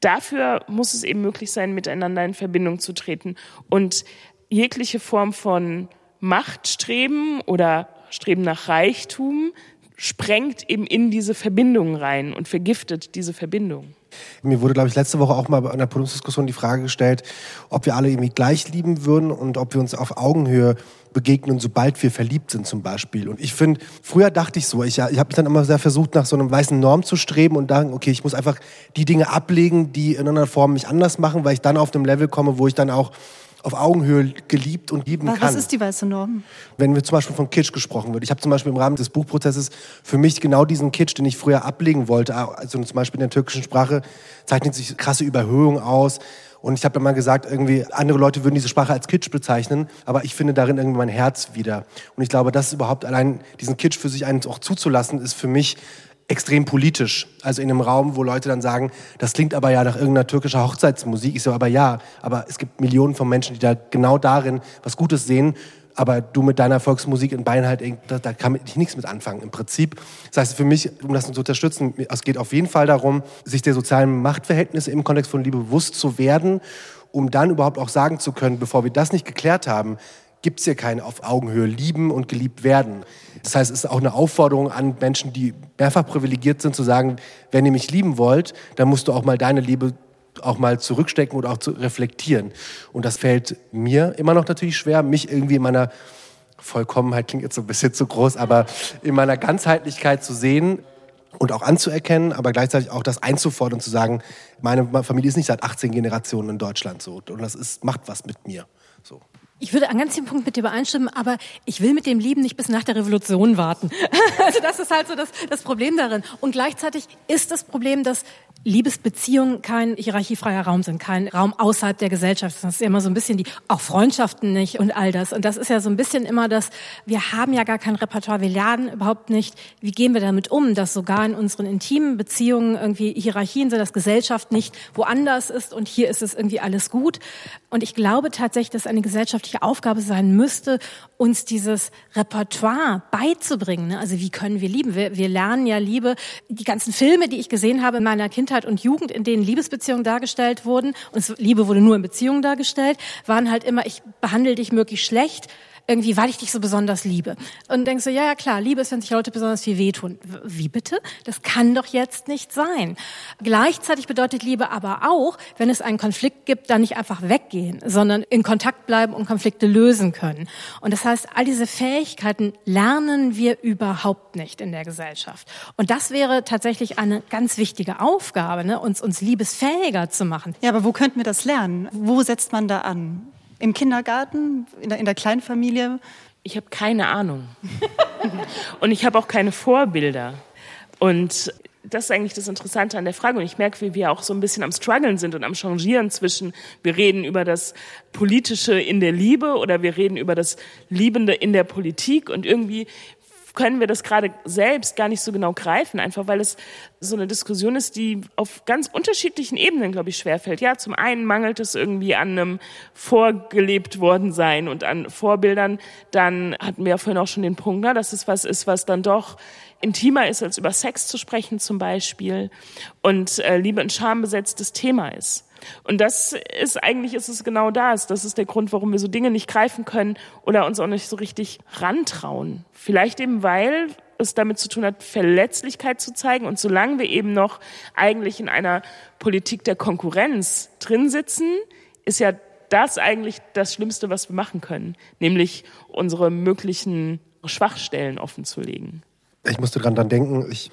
Dafür muss es eben möglich sein, miteinander in Verbindung zu treten und jegliche Form von Machtstreben oder Streben nach Reichtum sprengt eben in diese Verbindungen rein und vergiftet diese Verbindungen. Mir wurde, glaube ich, letzte Woche auch mal in der Podiumsdiskussion die Frage gestellt, ob wir alle irgendwie gleich lieben würden und ob wir uns auf Augenhöhe begegnen, sobald wir verliebt sind zum Beispiel. Und ich finde, früher dachte ich so, ich, ich habe mich dann immer sehr versucht, nach so einem weißen Norm zu streben und sagen, okay, ich muss einfach die Dinge ablegen, die in einer Form mich anders machen, weil ich dann auf einem Level komme, wo ich dann auch auf Augenhöhe geliebt und lieben Was kann. Was ist die weiße Norm? Wenn wir zum Beispiel von Kitsch gesprochen wird. Ich habe zum Beispiel im Rahmen des Buchprozesses für mich genau diesen Kitsch, den ich früher ablegen wollte, also zum Beispiel in der türkischen Sprache, zeichnet sich krasse Überhöhung aus. Und ich habe dann mal gesagt, irgendwie andere Leute würden diese Sprache als Kitsch bezeichnen, aber ich finde darin irgendwie mein Herz wieder. Und ich glaube, das ist überhaupt allein diesen Kitsch für sich einen auch zuzulassen, ist für mich extrem politisch. Also in einem Raum, wo Leute dann sagen, das klingt aber ja nach irgendeiner türkischer Hochzeitsmusik. Ich so, aber ja, aber es gibt Millionen von Menschen, die da genau darin was Gutes sehen. Aber du mit deiner Volksmusik in Bayern halt, da, da kann ich nichts mit anfangen im Prinzip. Das heißt, für mich, um das zu unterstützen, es geht auf jeden Fall darum, sich der sozialen Machtverhältnisse im Kontext von Liebe bewusst zu werden, um dann überhaupt auch sagen zu können, bevor wir das nicht geklärt haben, gibt es hier kein auf Augenhöhe lieben und geliebt werden. Das heißt, es ist auch eine Aufforderung an Menschen, die mehrfach privilegiert sind, zu sagen, wenn ihr mich lieben wollt, dann musst du auch mal deine Liebe auch mal zurückstecken oder auch zu reflektieren. Und das fällt mir immer noch natürlich schwer, mich irgendwie in meiner Vollkommenheit klingt jetzt so ein bisschen zu groß, aber in meiner Ganzheitlichkeit zu sehen und auch anzuerkennen, aber gleichzeitig auch das einzufordern, zu sagen, meine Familie ist nicht seit 18 Generationen in Deutschland so und das ist, macht was mit mir. So. Ich würde an ganz vielen Punkten mit dir übereinstimmen, aber ich will mit dem Lieben nicht bis nach der Revolution warten. (laughs) also das ist halt so das, das Problem darin. Und gleichzeitig ist das Problem, dass Liebesbeziehungen kein hierarchiefreier Raum sind, kein Raum außerhalb der Gesellschaft. Das ist ja immer so ein bisschen die, auch Freundschaften nicht und all das. Und das ist ja so ein bisschen immer das, wir haben ja gar kein Repertoire, wir lernen überhaupt nicht, wie gehen wir damit um, dass sogar in unseren intimen Beziehungen irgendwie Hierarchien sind, dass Gesellschaft nicht woanders ist und hier ist es irgendwie alles gut. Und ich glaube tatsächlich, dass eine gesellschaftliche Aufgabe sein müsste, uns dieses Repertoire beizubringen. Ne? Also wie können wir lieben? Wir, wir lernen ja Liebe. Die ganzen Filme, die ich gesehen habe in meiner Kindheit, Kindheit und Jugend, in denen Liebesbeziehungen dargestellt wurden, und Liebe wurde nur in Beziehungen dargestellt, waren halt immer, ich behandle dich möglichst schlecht, irgendwie, weil ich dich so besonders liebe. Und denkst du, ja, ja, klar, Liebe ist, wenn sich Leute besonders viel wehtun. Wie bitte? Das kann doch jetzt nicht sein. Gleichzeitig bedeutet Liebe aber auch, wenn es einen Konflikt gibt, dann nicht einfach weggehen, sondern in Kontakt bleiben und Konflikte lösen können. Und das heißt, all diese Fähigkeiten lernen wir überhaupt nicht in der Gesellschaft. Und das wäre tatsächlich eine ganz wichtige Aufgabe, ne? uns, uns liebesfähiger zu machen. Ja, aber wo könnten wir das lernen? Wo setzt man da an? Im Kindergarten, in der, in der Kleinfamilie? Ich habe keine Ahnung. (laughs) und ich habe auch keine Vorbilder. Und das ist eigentlich das Interessante an der Frage. Und ich merke, wie wir auch so ein bisschen am Struggeln sind und am Changieren zwischen, wir reden über das Politische in der Liebe oder wir reden über das Liebende in der Politik. Und irgendwie können wir das gerade selbst gar nicht so genau greifen, einfach weil es so eine Diskussion ist, die auf ganz unterschiedlichen Ebenen, glaube ich, schwerfällt. Ja, zum einen mangelt es irgendwie an einem vorgelebt worden sein und an Vorbildern. Dann hatten wir ja vorhin auch schon den Punkt, ne, dass es was ist, was dann doch intimer ist, als über Sex zu sprechen zum Beispiel und äh, Liebe ein schambesetztes Thema ist. Und das ist eigentlich ist es genau das. Das ist der Grund, warum wir so Dinge nicht greifen können oder uns auch nicht so richtig rantrauen. Vielleicht eben, weil es damit zu tun hat, Verletzlichkeit zu zeigen. Und solange wir eben noch eigentlich in einer Politik der Konkurrenz drin sitzen, ist ja das eigentlich das Schlimmste, was wir machen können, nämlich unsere möglichen Schwachstellen offenzulegen. Ich musste dran dann denken, ich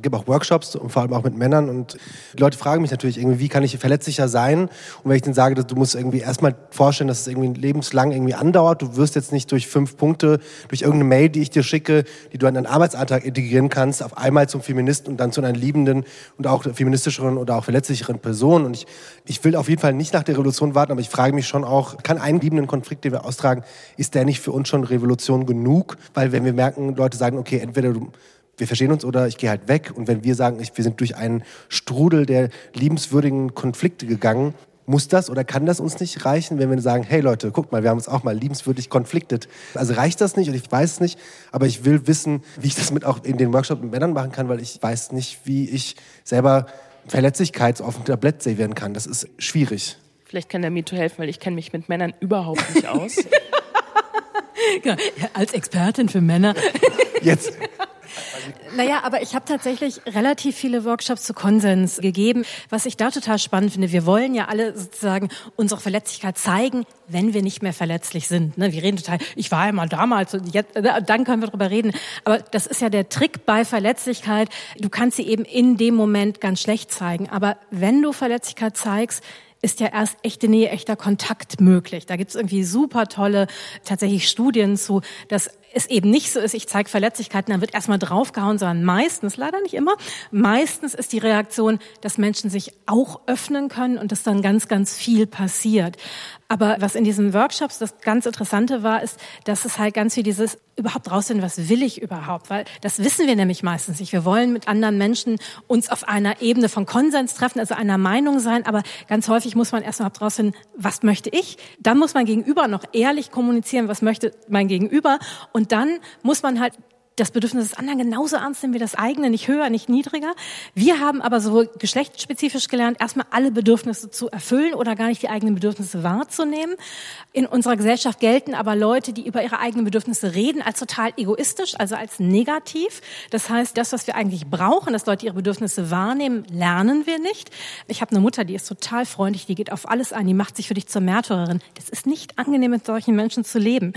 gebe auch Workshops und vor allem auch mit Männern und die Leute fragen mich natürlich irgendwie, wie kann ich verletzlicher sein? Und wenn ich dann sage, dass du musst irgendwie erstmal vorstellen, dass es irgendwie lebenslang irgendwie andauert, du wirst jetzt nicht durch fünf Punkte, durch irgendeine Mail, die ich dir schicke, die du in deinen Arbeitsalltag integrieren kannst, auf einmal zum Feministen und dann zu einer liebenden und auch feministischeren oder auch verletzlicheren Person. Und ich, ich will auf jeden Fall nicht nach der Revolution warten, aber ich frage mich schon auch, kann ein liebenden Konflikt, den wir austragen, ist der nicht für uns schon Revolution genug? Weil wenn wir merken, Leute sagen, okay, entweder du wir verstehen uns oder ich gehe halt weg. Und wenn wir sagen, ich, wir sind durch einen Strudel der liebenswürdigen Konflikte gegangen, muss das oder kann das uns nicht reichen, wenn wir sagen, hey Leute, guck mal, wir haben uns auch mal liebenswürdig konfliktet. Also reicht das nicht und ich weiß es nicht, aber ich will wissen, wie ich das mit auch in den Workshops mit Männern machen kann, weil ich weiß nicht, wie ich selber Verletzlichkeit auf dem Tablett servieren kann. Das ist schwierig. Vielleicht kann der Mito helfen, weil ich kenne mich mit Männern überhaupt nicht aus. ja, (laughs) als Expertin für Männer. Jetzt naja, aber ich habe tatsächlich relativ viele Workshops zu Konsens gegeben. Was ich da total spannend finde, wir wollen ja alle sozusagen unsere Verletzlichkeit zeigen, wenn wir nicht mehr verletzlich sind. Ne? Wir reden total, ich war ja mal damals und jetzt, äh, dann können wir drüber reden. Aber das ist ja der Trick bei Verletzlichkeit. Du kannst sie eben in dem Moment ganz schlecht zeigen. Aber wenn du Verletzlichkeit zeigst, ist ja erst echte Nähe, echter Kontakt möglich. Da gibt's irgendwie super tolle tatsächlich Studien zu, dass es eben nicht so ist, ich zeige Verletzlichkeiten, dann wird erstmal draufgehauen, sondern meistens, leider nicht immer, meistens ist die Reaktion, dass Menschen sich auch öffnen können und dass dann ganz, ganz viel passiert. Aber was in diesen Workshops das ganz Interessante war, ist, dass es halt ganz viel dieses überhaupt rausfinden, was will ich überhaupt? Weil das wissen wir nämlich meistens nicht. Wir wollen mit anderen Menschen uns auf einer Ebene von Konsens treffen, also einer Meinung sein, aber ganz häufig muss man erst mal rausfinden, was möchte ich? Dann muss man gegenüber noch ehrlich kommunizieren, was möchte mein Gegenüber? Und dann muss man halt das Bedürfnis des anderen genauso ernst nehmen wie das eigene, nicht höher, nicht niedriger. Wir haben aber so geschlechtsspezifisch gelernt, erstmal alle Bedürfnisse zu erfüllen oder gar nicht die eigenen Bedürfnisse wahrzunehmen. In unserer Gesellschaft gelten aber Leute, die über ihre eigenen Bedürfnisse reden, als total egoistisch, also als negativ. Das heißt, das, was wir eigentlich brauchen, dass Leute ihre Bedürfnisse wahrnehmen, lernen wir nicht. Ich habe eine Mutter, die ist total freundlich, die geht auf alles ein, die macht sich für dich zur Märtyrerin. Das ist nicht angenehm, mit solchen Menschen zu leben.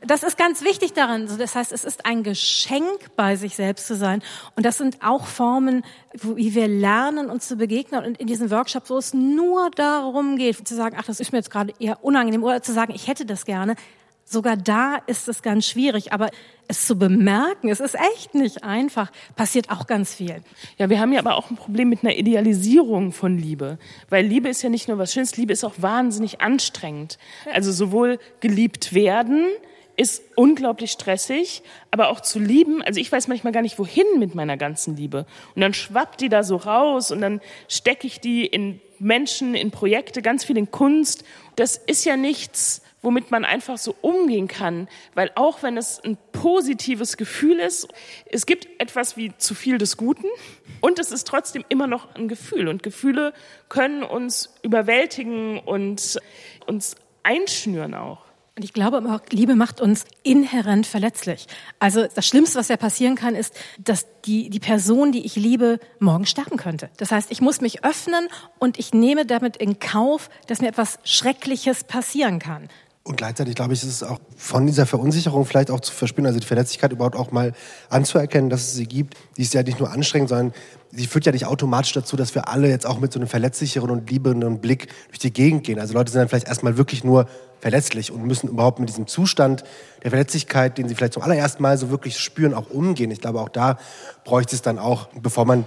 Das ist ganz wichtig daran. Das heißt, es ist ein Geschenk Geschenk bei sich selbst zu sein. Und das sind auch Formen, wie wir lernen, uns zu begegnen. Und in diesen Workshops, wo es nur darum geht, zu sagen, ach, das ist mir jetzt gerade eher unangenehm, oder zu sagen, ich hätte das gerne, sogar da ist es ganz schwierig. Aber es zu bemerken, es ist echt nicht einfach, passiert auch ganz viel. Ja, wir haben ja aber auch ein Problem mit einer Idealisierung von Liebe. Weil Liebe ist ja nicht nur was Schönes, Liebe ist auch wahnsinnig anstrengend. Also sowohl geliebt werden, ist unglaublich stressig, aber auch zu lieben. Also ich weiß manchmal gar nicht, wohin mit meiner ganzen Liebe. Und dann schwappt die da so raus und dann stecke ich die in Menschen, in Projekte, ganz viel in Kunst. Das ist ja nichts, womit man einfach so umgehen kann, weil auch wenn es ein positives Gefühl ist, es gibt etwas wie zu viel des Guten und es ist trotzdem immer noch ein Gefühl und Gefühle können uns überwältigen und uns einschnüren auch. Und ich glaube auch, Liebe macht uns inhärent verletzlich. Also das Schlimmste, was ja passieren kann, ist, dass die, die Person, die ich liebe, morgen sterben könnte. Das heißt, ich muss mich öffnen und ich nehme damit in Kauf, dass mir etwas Schreckliches passieren kann. Und gleichzeitig, glaube ich, ist es auch von dieser Verunsicherung vielleicht auch zu verspüren, also die Verletzlichkeit überhaupt auch mal anzuerkennen, dass es sie gibt. Die ist ja nicht nur anstrengend, sondern sie führt ja nicht automatisch dazu, dass wir alle jetzt auch mit so einem verletzlicheren und liebenden Blick durch die Gegend gehen. Also Leute sind dann vielleicht erstmal wirklich nur verletzlich und müssen überhaupt mit diesem Zustand der Verletzlichkeit, den sie vielleicht zum allerersten Mal so wirklich spüren, auch umgehen. Ich glaube, auch da bräuchte es dann auch, bevor man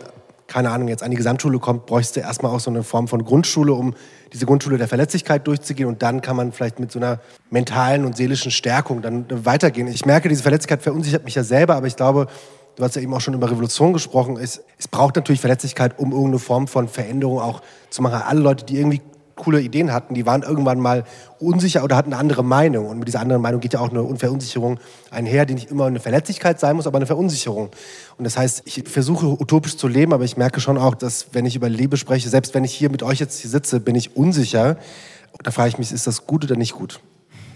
keine Ahnung, jetzt an die Gesamtschule kommt, bräuchte erstmal auch so eine Form von Grundschule, um diese Grundschule der Verletzlichkeit durchzugehen und dann kann man vielleicht mit so einer mentalen und seelischen Stärkung dann weitergehen. Ich merke, diese Verletzlichkeit verunsichert mich ja selber, aber ich glaube, du hast ja eben auch schon über Revolution gesprochen, es, es braucht natürlich Verletzlichkeit, um irgendeine Form von Veränderung auch zu machen. Alle Leute, die irgendwie coole Ideen hatten, die waren irgendwann mal unsicher oder hatten eine andere Meinung. Und mit dieser anderen Meinung geht ja auch eine Verunsicherung einher, die nicht immer eine Verletzlichkeit sein muss, aber eine Verunsicherung. Und das heißt, ich versuche utopisch zu leben, aber ich merke schon auch, dass wenn ich über Liebe spreche, selbst wenn ich hier mit euch jetzt hier sitze, bin ich unsicher. Da frage ich mich, ist das gut oder nicht gut?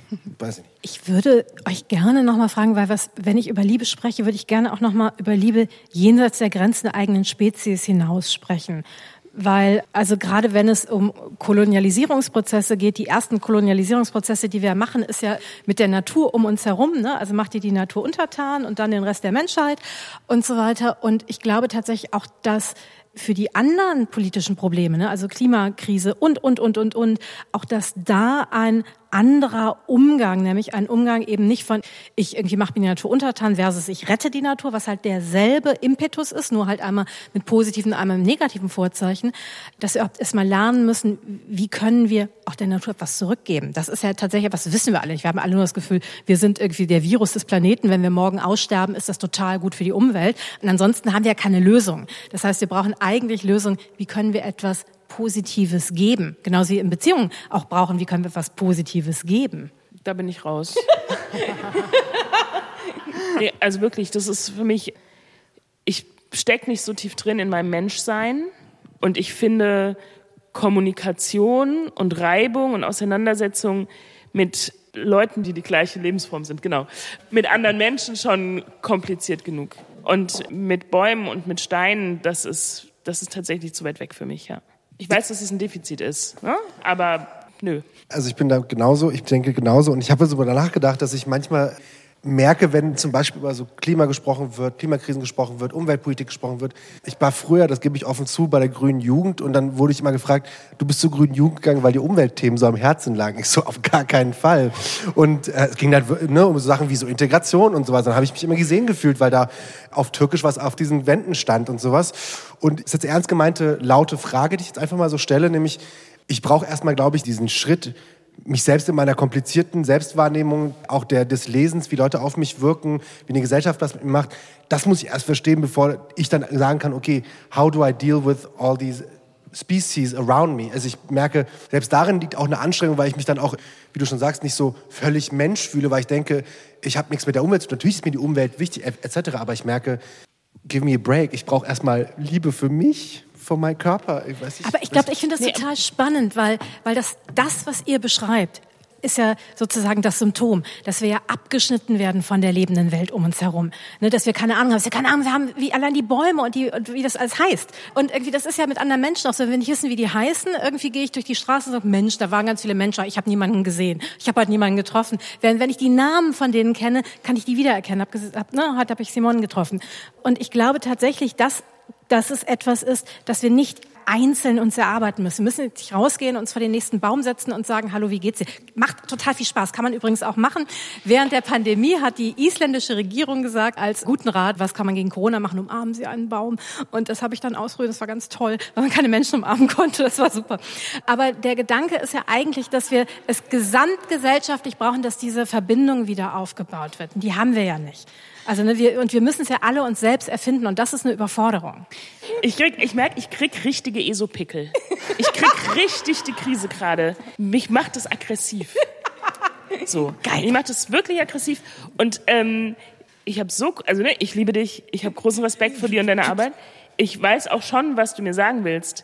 (laughs) Weiß ich, nicht. ich würde euch gerne noch mal fragen, weil was, wenn ich über Liebe spreche, würde ich gerne auch noch mal über Liebe jenseits der Grenzen der eigenen Spezies hinaus sprechen weil also gerade wenn es um Kolonialisierungsprozesse geht, die ersten Kolonialisierungsprozesse, die wir machen, ist ja mit der Natur um uns herum. Ne? Also macht ihr die Natur untertan und dann den Rest der Menschheit und so weiter. Und ich glaube tatsächlich auch, dass für die anderen politischen Probleme, ne, also Klimakrise und, und, und, und, und, auch dass da ein anderer Umgang, nämlich ein Umgang eben nicht von ich irgendwie mache mir die Natur untertan versus ich rette die Natur, was halt derselbe Impetus ist, nur halt einmal mit positiven, einmal mit negativen Vorzeichen, dass wir erstmal lernen müssen, wie können wir auch der Natur etwas zurückgeben. Das ist ja tatsächlich, was wissen wir alle nicht. Wir haben alle nur das Gefühl, wir sind irgendwie der Virus des Planeten. Wenn wir morgen aussterben, ist das total gut für die Umwelt. Und ansonsten haben wir ja keine Lösung. Das heißt, wir brauchen eigentlich Lösungen, wie können wir etwas Positives geben. Genauso wie in Beziehungen auch brauchen, wie können wir was Positives geben. Da bin ich raus. (laughs) nee, also wirklich, das ist für mich, ich stecke nicht so tief drin in meinem Menschsein und ich finde Kommunikation und Reibung und Auseinandersetzung mit Leuten, die die gleiche Lebensform sind, genau, mit anderen Menschen schon kompliziert genug. Und mit Bäumen und mit Steinen, das ist, das ist tatsächlich zu weit weg für mich, ja. Ich weiß, dass es ein Defizit ist, ne? aber nö. Also ich bin da genauso, ich denke genauso und ich habe darüber nachgedacht, dass ich manchmal merke, wenn zum Beispiel über so Klima gesprochen wird, Klimakrisen gesprochen wird, Umweltpolitik gesprochen wird. Ich war früher, das gebe ich offen zu, bei der Grünen Jugend und dann wurde ich immer gefragt, du bist zur Grünen Jugend gegangen, weil die Umweltthemen so am Herzen lagen. Ich so, auf gar keinen Fall. Und äh, es ging dann ne, um so Sachen wie so Integration und sowas. Dann habe ich mich immer gesehen gefühlt, weil da auf Türkisch was auf diesen Wänden stand und sowas. Und ist jetzt ernst gemeinte, laute Frage, die ich jetzt einfach mal so stelle, nämlich, ich brauche erstmal, glaube ich, diesen Schritt, mich selbst in meiner komplizierten Selbstwahrnehmung, auch der, des Lesens, wie Leute auf mich wirken, wie eine Gesellschaft das macht, das muss ich erst verstehen, bevor ich dann sagen kann, okay, how do I deal with all these species around me? Also ich merke, selbst darin liegt auch eine Anstrengung, weil ich mich dann auch, wie du schon sagst, nicht so völlig Mensch fühle, weil ich denke, ich habe nichts mit der Umwelt zu tun. Natürlich ist mir die Umwelt wichtig, etc., aber ich merke, give me a break. Ich brauche erstmal Liebe für mich von meinem Körper. Ich weiß nicht, Aber ich glaube, ich finde das nee, total spannend, weil, weil das, das, was ihr beschreibt, ist ja sozusagen das Symptom, dass wir ja abgeschnitten werden von der lebenden Welt um uns herum. Ne, dass wir keine Ahnung haben, dass wir keine Ahnung haben, wie allein die Bäume und, die, und wie das alles heißt. Und irgendwie, das ist ja mit anderen Menschen auch so, wenn wir nicht wissen, wie die heißen, irgendwie gehe ich durch die Straße und sage, Mensch, da waren ganz viele Menschen, ich habe niemanden gesehen. Ich habe halt niemanden getroffen. Wenn, wenn ich die Namen von denen kenne, kann ich die wiedererkennen. Hab, hab, ne, heute habe ich Simon getroffen. Und ich glaube tatsächlich, dass dass es etwas ist, das wir nicht einzeln uns erarbeiten müssen. Wir müssen nicht rausgehen, uns vor den nächsten Baum setzen und sagen, hallo, wie geht's dir? Macht total viel Spaß, kann man übrigens auch machen. Während der Pandemie hat die isländische Regierung gesagt, als guten Rat, was kann man gegen Corona machen? Umarmen Sie einen Baum. Und das habe ich dann ausprobiert, das war ganz toll, weil man keine Menschen umarmen konnte, das war super. Aber der Gedanke ist ja eigentlich, dass wir es gesamtgesellschaftlich brauchen, dass diese Verbindung wieder aufgebaut wird. Und die haben wir ja nicht. Also ne, wir, und wir müssen es ja alle uns selbst erfinden und das ist eine Überforderung. Ich, krieg, ich merke, ich krieg richtige Esopickel. Ich krieg (laughs) richtig die Krise gerade. Mich macht es aggressiv. So, geil. Ich macht es wirklich aggressiv und ähm, ich habe so, also ne, ich liebe dich, ich habe großen Respekt vor dir und deiner Arbeit. Ich weiß auch schon, was du mir sagen willst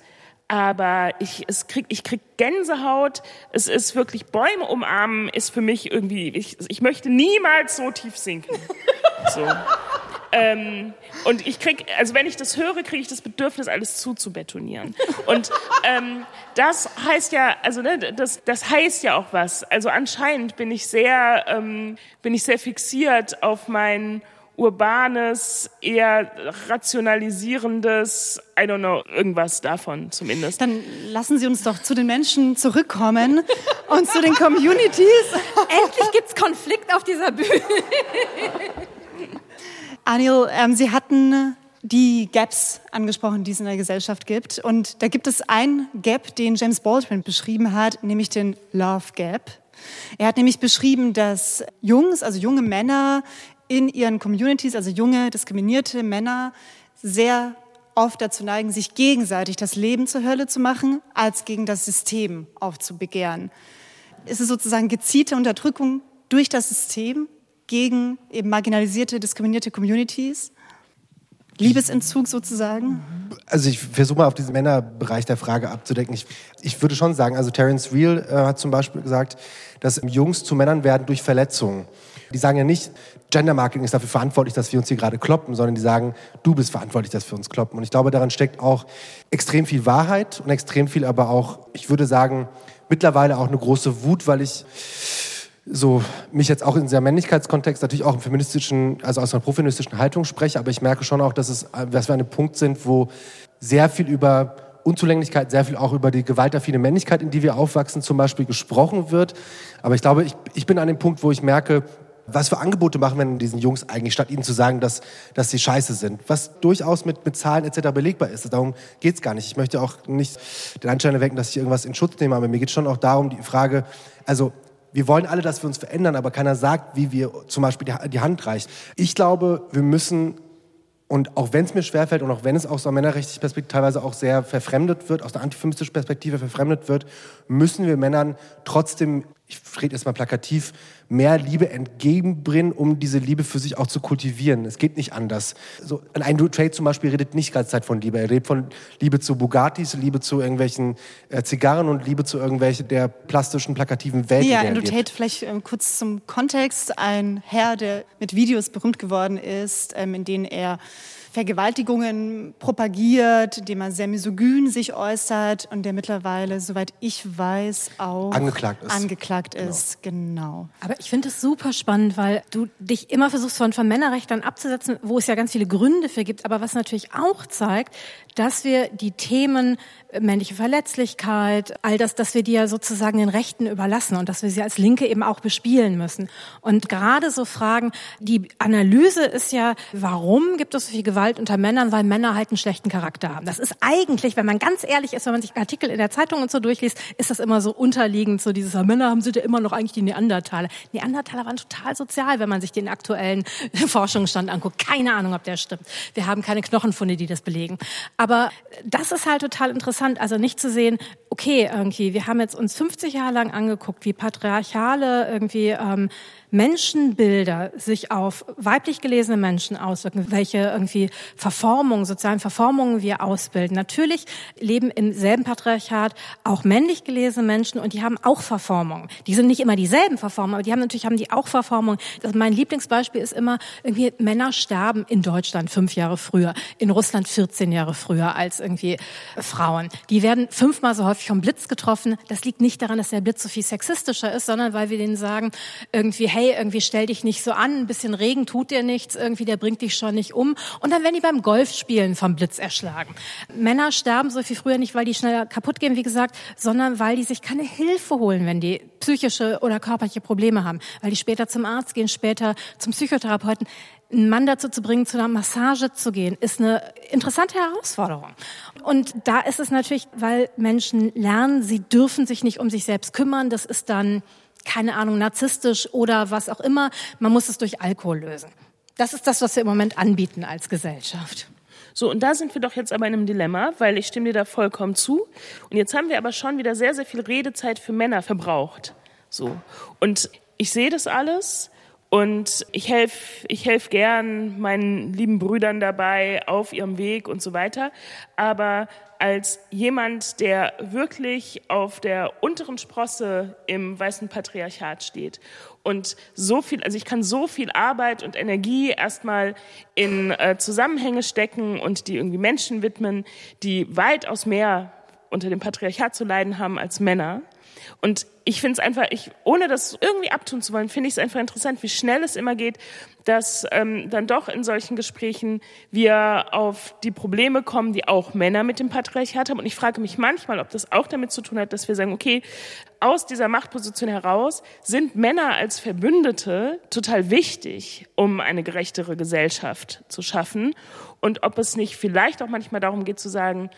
aber ich, es krieg, ich krieg Gänsehaut. Es ist wirklich Bäume umarmen ist für mich irgendwie. Ich, ich möchte niemals so tief sinken. (laughs) So. Ähm, und ich krieg, also wenn ich das höre, kriege ich das Bedürfnis, alles zuzubetonieren. Und ähm, das heißt ja, also ne, das, das heißt ja auch was. Also anscheinend bin ich sehr, ähm, bin ich sehr fixiert auf mein urbanes, eher rationalisierendes, I don't know, irgendwas davon zumindest. Dann lassen Sie uns doch zu den Menschen zurückkommen (laughs) und zu den Communities. (laughs) Endlich gibt's Konflikt auf dieser Bühne. (laughs) Anil, ähm, Sie hatten die Gaps angesprochen, die es in der Gesellschaft gibt. Und da gibt es ein Gap, den James Baldwin beschrieben hat, nämlich den Love Gap. Er hat nämlich beschrieben, dass Jungs, also junge Männer in ihren Communities, also junge, diskriminierte Männer, sehr oft dazu neigen, sich gegenseitig das Leben zur Hölle zu machen, als gegen das System aufzubegehren. Ist es sozusagen gezielte Unterdrückung durch das System gegen eben marginalisierte, diskriminierte Communities? Liebesentzug sozusagen? Also ich versuche mal auf diesen Männerbereich der Frage abzudecken. Ich, ich würde schon sagen, also Terence Real äh, hat zum Beispiel gesagt, dass Jungs zu Männern werden durch Verletzungen. Die sagen ja nicht, Gender Marketing ist dafür verantwortlich, dass wir uns hier gerade kloppen, sondern die sagen, du bist verantwortlich, dass wir uns kloppen. Und ich glaube, daran steckt auch extrem viel Wahrheit und extrem viel aber auch, ich würde sagen, mittlerweile auch eine große Wut, weil ich so mich jetzt auch in dieser Männlichkeitskontext natürlich auch im feministischen, also aus einer profeministischen Haltung spreche, aber ich merke schon auch, dass es, dass wir an einem Punkt sind, wo sehr viel über Unzulänglichkeit, sehr viel auch über die gewaltaffine Männlichkeit, in die wir aufwachsen, zum Beispiel gesprochen wird. Aber ich glaube, ich, ich bin an dem Punkt, wo ich merke, was für Angebote machen wir denn diesen Jungs eigentlich, statt ihnen zu sagen, dass, dass sie scheiße sind? Was durchaus mit, mit Zahlen etc. belegbar ist. Darum geht's gar nicht. Ich möchte auch nicht den Anschein erwecken, dass ich irgendwas in Schutz nehme, aber mir geht schon auch darum, die Frage, also wir wollen alle, dass wir uns verändern, aber keiner sagt, wie wir zum Beispiel die, die Hand reicht. Ich glaube, wir müssen und auch wenn es mir schwerfällt und auch wenn es aus einer männerrechtlichen Perspektive teilweise auch sehr verfremdet wird, aus einer antifeministischen Perspektive verfremdet wird, müssen wir Männern trotzdem ich rede jetzt mal plakativ, mehr Liebe entgegenbringen, um diese Liebe für sich auch zu kultivieren. Es geht nicht anders. So, ein Andrew Trade zum Beispiel redet nicht ganze Zeit von Liebe. Er redet von Liebe zu Bugattis, Liebe zu irgendwelchen äh, Zigarren und Liebe zu irgendwelchen der plastischen, plakativen Welt. Ja, Andrew Tate, vielleicht ähm, kurz zum Kontext. Ein Herr, der mit Videos berühmt geworden ist, ähm, in denen er Vergewaltigungen propagiert, dem er sehr misogyn sich äußert und der mittlerweile, soweit ich weiß, auch angeklagt ist. Angeklagt ist. Genau. genau. Aber ich finde es super spannend, weil du dich immer versuchst von, von Männerrechtern abzusetzen, wo es ja ganz viele Gründe für gibt, aber was natürlich auch zeigt, dass wir die Themen äh, männliche Verletzlichkeit, all das, dass wir die ja sozusagen den Rechten überlassen und dass wir sie als Linke eben auch bespielen müssen. Und gerade so Fragen, die Analyse ist ja, warum gibt es so viel Gewalt unter Männern? Weil Männer halt einen schlechten Charakter haben. Das ist eigentlich, wenn man ganz ehrlich ist, wenn man sich Artikel in der Zeitung und so durchliest, ist das immer so unterliegend, so dieses, Männer haben sind ja immer noch eigentlich die Neandertaler. Neandertaler waren total sozial, wenn man sich den aktuellen (laughs) Forschungsstand anguckt. Keine Ahnung, ob der stimmt. Wir haben keine Knochenfunde, die das belegen. Das ist halt total interessant. Also nicht zu sehen, okay, irgendwie, wir haben jetzt uns 50 Jahre lang angeguckt, wie patriarchale irgendwie ähm, Menschenbilder sich auf weiblich gelesene Menschen auswirken, welche irgendwie Verformungen, sozialen Verformungen wir ausbilden. Natürlich leben im selben Patriarchat auch männlich gelesene Menschen und die haben auch Verformungen. Die sind nicht immer dieselben Verformungen, aber die haben natürlich haben die auch Verformungen. Also mein Lieblingsbeispiel ist immer irgendwie Männer sterben in Deutschland fünf Jahre früher, in Russland 14 Jahre früher als irgendwie Frauen. Die werden fünfmal so häufig vom Blitz getroffen. Das liegt nicht daran, dass der Blitz so viel sexistischer ist, sondern weil wir denen sagen irgendwie, hey, hey, irgendwie stell dich nicht so an, ein bisschen Regen tut dir nichts, irgendwie der bringt dich schon nicht um. Und dann werden die beim Golfspielen vom Blitz erschlagen. Männer sterben so viel früher nicht, weil die schneller kaputt gehen, wie gesagt, sondern weil die sich keine Hilfe holen, wenn die psychische oder körperliche Probleme haben, weil die später zum Arzt gehen, später zum Psychotherapeuten einen Mann dazu zu bringen, zu einer Massage zu gehen, ist eine interessante Herausforderung. Und da ist es natürlich, weil Menschen lernen, sie dürfen sich nicht um sich selbst kümmern. Das ist dann keine Ahnung, narzisstisch oder was auch immer. Man muss es durch Alkohol lösen. Das ist das, was wir im Moment anbieten als Gesellschaft. So, und da sind wir doch jetzt aber in einem Dilemma, weil ich stimme dir da vollkommen zu. Und jetzt haben wir aber schon wieder sehr, sehr viel Redezeit für Männer verbraucht. So. Und ich sehe das alles und ich helfe ich helf gern meinen lieben Brüdern dabei auf ihrem Weg und so weiter. Aber als jemand, der wirklich auf der unteren Sprosse im weißen Patriarchat steht und so viel, also ich kann so viel Arbeit und Energie erstmal in äh, Zusammenhänge stecken und die irgendwie Menschen widmen, die weitaus mehr unter dem Patriarchat zu leiden haben als Männer. Und ich finde es einfach, ich, ohne das irgendwie abtun zu wollen, finde ich es einfach interessant, wie schnell es immer geht, dass ähm, dann doch in solchen Gesprächen wir auf die Probleme kommen, die auch Männer mit dem Patriarchat haben. Und ich frage mich manchmal, ob das auch damit zu tun hat, dass wir sagen, okay, aus dieser Machtposition heraus sind Männer als Verbündete total wichtig, um eine gerechtere Gesellschaft zu schaffen. Und ob es nicht vielleicht auch manchmal darum geht zu sagen,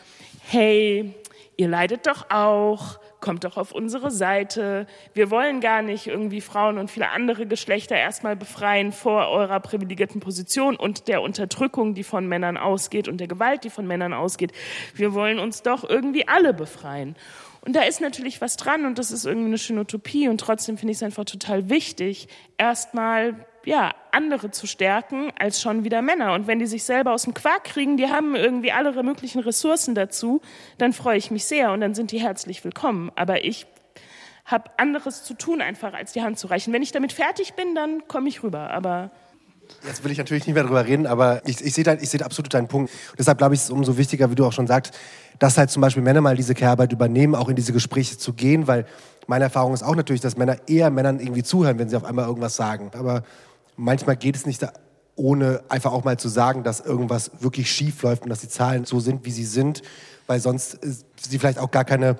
hey, ihr leidet doch auch, kommt doch auf unsere Seite. Wir wollen gar nicht irgendwie Frauen und viele andere Geschlechter erstmal befreien vor eurer privilegierten Position und der Unterdrückung, die von Männern ausgeht und der Gewalt, die von Männern ausgeht. Wir wollen uns doch irgendwie alle befreien. Und da ist natürlich was dran und das ist irgendwie eine schöne Utopie und trotzdem finde ich es einfach total wichtig, erstmal ja, andere zu stärken als schon wieder Männer. Und wenn die sich selber aus dem Quark kriegen, die haben irgendwie alle möglichen Ressourcen dazu, dann freue ich mich sehr und dann sind die herzlich willkommen. Aber ich habe anderes zu tun, einfach als die Hand zu reichen. Wenn ich damit fertig bin, dann komme ich rüber. Aber Jetzt will ich natürlich nicht mehr darüber reden, aber ich, ich sehe seh absolut deinen Punkt. Und deshalb glaube ich, ist es umso wichtiger, wie du auch schon sagst, dass halt zum Beispiel Männer mal diese Care-Arbeit übernehmen, auch in diese Gespräche zu gehen, weil meine Erfahrung ist auch natürlich, dass Männer eher Männern irgendwie zuhören, wenn sie auf einmal irgendwas sagen. Aber manchmal geht es nicht da, ohne einfach auch mal zu sagen, dass irgendwas wirklich schief läuft und dass die Zahlen so sind, wie sie sind, weil sonst sie vielleicht auch gar keine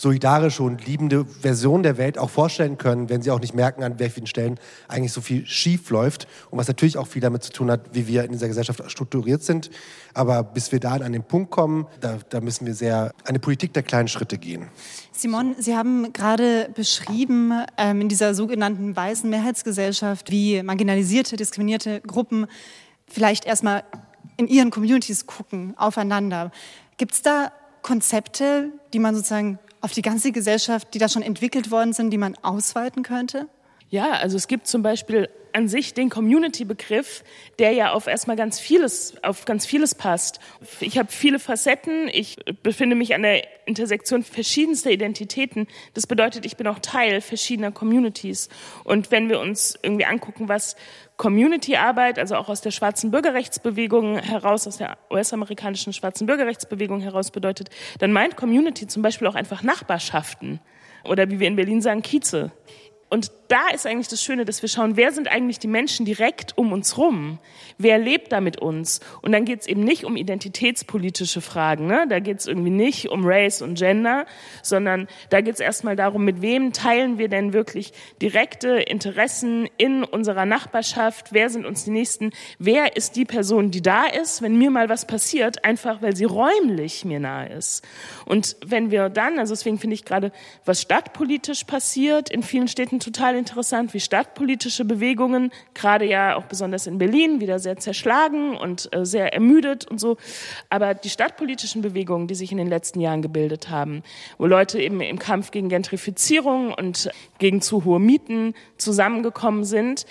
solidarische und liebende Version der Welt auch vorstellen können, wenn sie auch nicht merken, an welchen Stellen eigentlich so viel schief läuft. Und was natürlich auch viel damit zu tun hat, wie wir in dieser Gesellschaft strukturiert sind. Aber bis wir da an den Punkt kommen, da, da müssen wir sehr eine Politik der kleinen Schritte gehen. Simon, Sie haben gerade beschrieben, ähm, in dieser sogenannten weißen Mehrheitsgesellschaft, wie marginalisierte, diskriminierte Gruppen vielleicht erstmal in ihren Communities gucken, aufeinander. Gibt es da Konzepte, die man sozusagen auf die ganze Gesellschaft, die da schon entwickelt worden sind, die man ausweiten könnte? Ja, also es gibt zum Beispiel an sich den Community-Begriff, der ja auf erstmal ganz vieles, auf ganz vieles passt. Ich habe viele Facetten, ich befinde mich an der Intersektion verschiedenster Identitäten. Das bedeutet, ich bin auch Teil verschiedener Communities. Und wenn wir uns irgendwie angucken, was Community-Arbeit, also auch aus der schwarzen Bürgerrechtsbewegung heraus, aus der US-amerikanischen schwarzen Bürgerrechtsbewegung heraus bedeutet, dann meint Community zum Beispiel auch einfach Nachbarschaften oder wie wir in Berlin sagen, Kieze. Und da ist eigentlich das Schöne, dass wir schauen, wer sind eigentlich die Menschen direkt um uns rum? Wer lebt da mit uns? Und dann geht es eben nicht um identitätspolitische Fragen. Ne? Da geht es irgendwie nicht um Race und Gender, sondern da geht es erstmal darum, mit wem teilen wir denn wirklich direkte Interessen in unserer Nachbarschaft? Wer sind uns die Nächsten? Wer ist die Person, die da ist, wenn mir mal was passiert, einfach weil sie räumlich mir nahe ist? Und wenn wir dann, also deswegen finde ich gerade, was stadtpolitisch passiert, in vielen Städten total interessant, wie stadtpolitische Bewegungen, gerade ja auch besonders in Berlin, wieder sehr zerschlagen und äh, sehr ermüdet und so. Aber die stadtpolitischen Bewegungen, die sich in den letzten Jahren gebildet haben, wo Leute eben im Kampf gegen Gentrifizierung und gegen zu hohe Mieten zusammengekommen sind,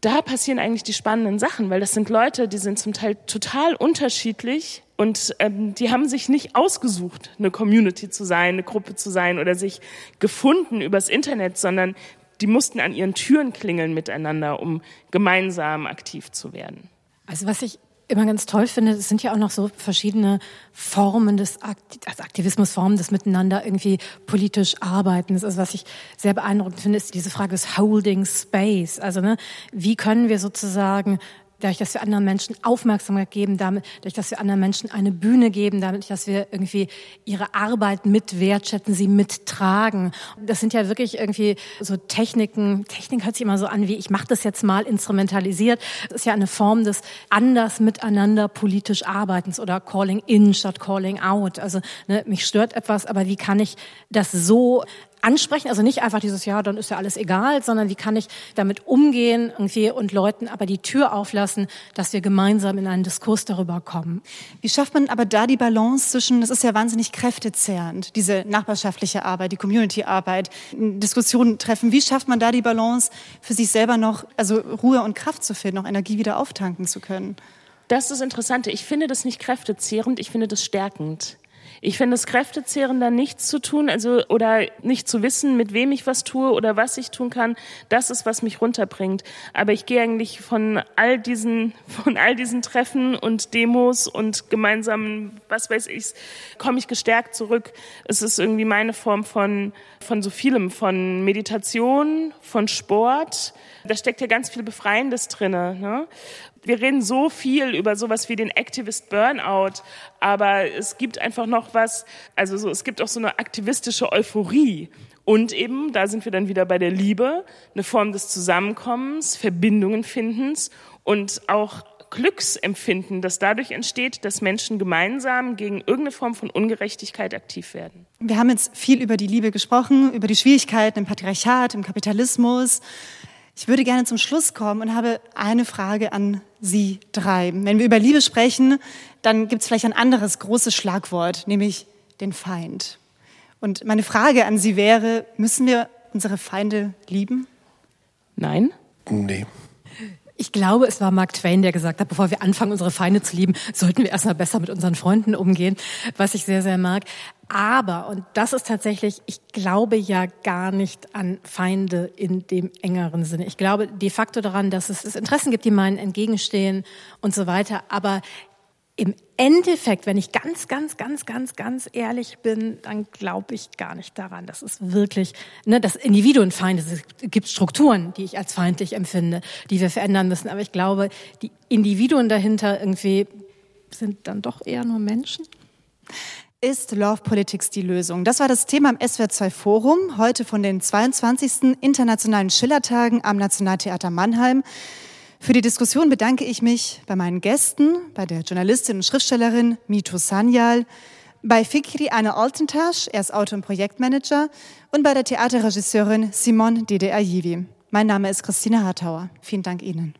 da passieren eigentlich die spannenden Sachen, weil das sind Leute, die sind zum Teil total unterschiedlich und ähm, die haben sich nicht ausgesucht, eine Community zu sein, eine Gruppe zu sein oder sich gefunden übers Internet, sondern die mussten an ihren Türen klingeln miteinander, um gemeinsam aktiv zu werden. Also was ich immer ganz toll finde, es sind ja auch noch so verschiedene Formen des also Aktivismusformen des Miteinander irgendwie politisch Arbeitens. Also was ich sehr beeindruckend finde, ist diese Frage des Holding Space. Also ne, wie können wir sozusagen dadurch, dass wir anderen Menschen Aufmerksamkeit geben, damit, dadurch, dass wir anderen Menschen eine Bühne geben, dadurch, dass wir irgendwie ihre Arbeit mit wertschätzen, sie mittragen. Das sind ja wirklich irgendwie so Techniken. Technik hört sich immer so an wie, ich mache das jetzt mal instrumentalisiert. Das ist ja eine Form des anders miteinander politisch Arbeitens oder Calling in statt Calling out. Also ne, mich stört etwas, aber wie kann ich das so ansprechen, also nicht einfach dieses ja, dann ist ja alles egal, sondern wie kann ich damit umgehen irgendwie und Leuten aber die Tür auflassen, dass wir gemeinsam in einen Diskurs darüber kommen. Wie schafft man aber da die Balance zwischen, das ist ja wahnsinnig kräftezehrend, diese nachbarschaftliche Arbeit, die Community-Arbeit, Diskussionen treffen. Wie schafft man da die Balance für sich selber noch, also Ruhe und Kraft zu finden, noch Energie wieder auftanken zu können? Das ist das Interessante. Ich finde das nicht kräftezehrend, ich finde das stärkend. Ich finde es kräftezehrend, da nichts zu tun, also oder nicht zu wissen, mit wem ich was tue oder was ich tun kann. Das ist, was mich runterbringt. Aber ich gehe eigentlich von all diesen, (laughs) von all diesen Treffen und Demos und gemeinsamen, was weiß ich, komme ich gestärkt zurück. Es ist irgendwie meine Form von, von so vielem, von Meditation, von Sport. Da steckt ja ganz viel Befreiendes drinne. Ne? Wir reden so viel über sowas wie den Activist Burnout, aber es gibt einfach noch was, also so, es gibt auch so eine aktivistische Euphorie. Und eben, da sind wir dann wieder bei der Liebe, eine Form des Zusammenkommens, Verbindungen findens und auch Glücksempfinden, das dadurch entsteht, dass Menschen gemeinsam gegen irgendeine Form von Ungerechtigkeit aktiv werden. Wir haben jetzt viel über die Liebe gesprochen, über die Schwierigkeiten im Patriarchat, im Kapitalismus. Ich würde gerne zum Schluss kommen und habe eine Frage an Sie drei. Wenn wir über Liebe sprechen, dann gibt es vielleicht ein anderes großes Schlagwort, nämlich den Feind. Und meine Frage an Sie wäre, müssen wir unsere Feinde lieben? Nein. Nee. Ich glaube, es war Mark Twain, der gesagt hat, bevor wir anfangen, unsere Feinde zu lieben, sollten wir erstmal besser mit unseren Freunden umgehen, was ich sehr, sehr mag. Aber, und das ist tatsächlich, ich glaube ja gar nicht an Feinde in dem engeren Sinne. Ich glaube de facto daran, dass es, es Interessen gibt, die meinen entgegenstehen und so weiter. Aber im Endeffekt, wenn ich ganz, ganz, ganz, ganz, ganz ehrlich bin, dann glaube ich gar nicht daran. Das ist wirklich, ne, das Individuen Feinde. Es gibt Strukturen, die ich als feindlich empfinde, die wir verändern müssen. Aber ich glaube, die Individuen dahinter irgendwie sind dann doch eher nur Menschen. Ist Love Politics die Lösung? Das war das Thema im SWR 2 Forum, heute von den 22. Internationalen Schillertagen am Nationaltheater Mannheim. Für die Diskussion bedanke ich mich bei meinen Gästen, bei der Journalistin und Schriftstellerin Mito Sanyal, bei Fikri Anne Altentasch, er ist Autor und Projektmanager, und bei der Theaterregisseurin Simon Dede Ayivi. Mein Name ist Christina Hartauer. Vielen Dank Ihnen.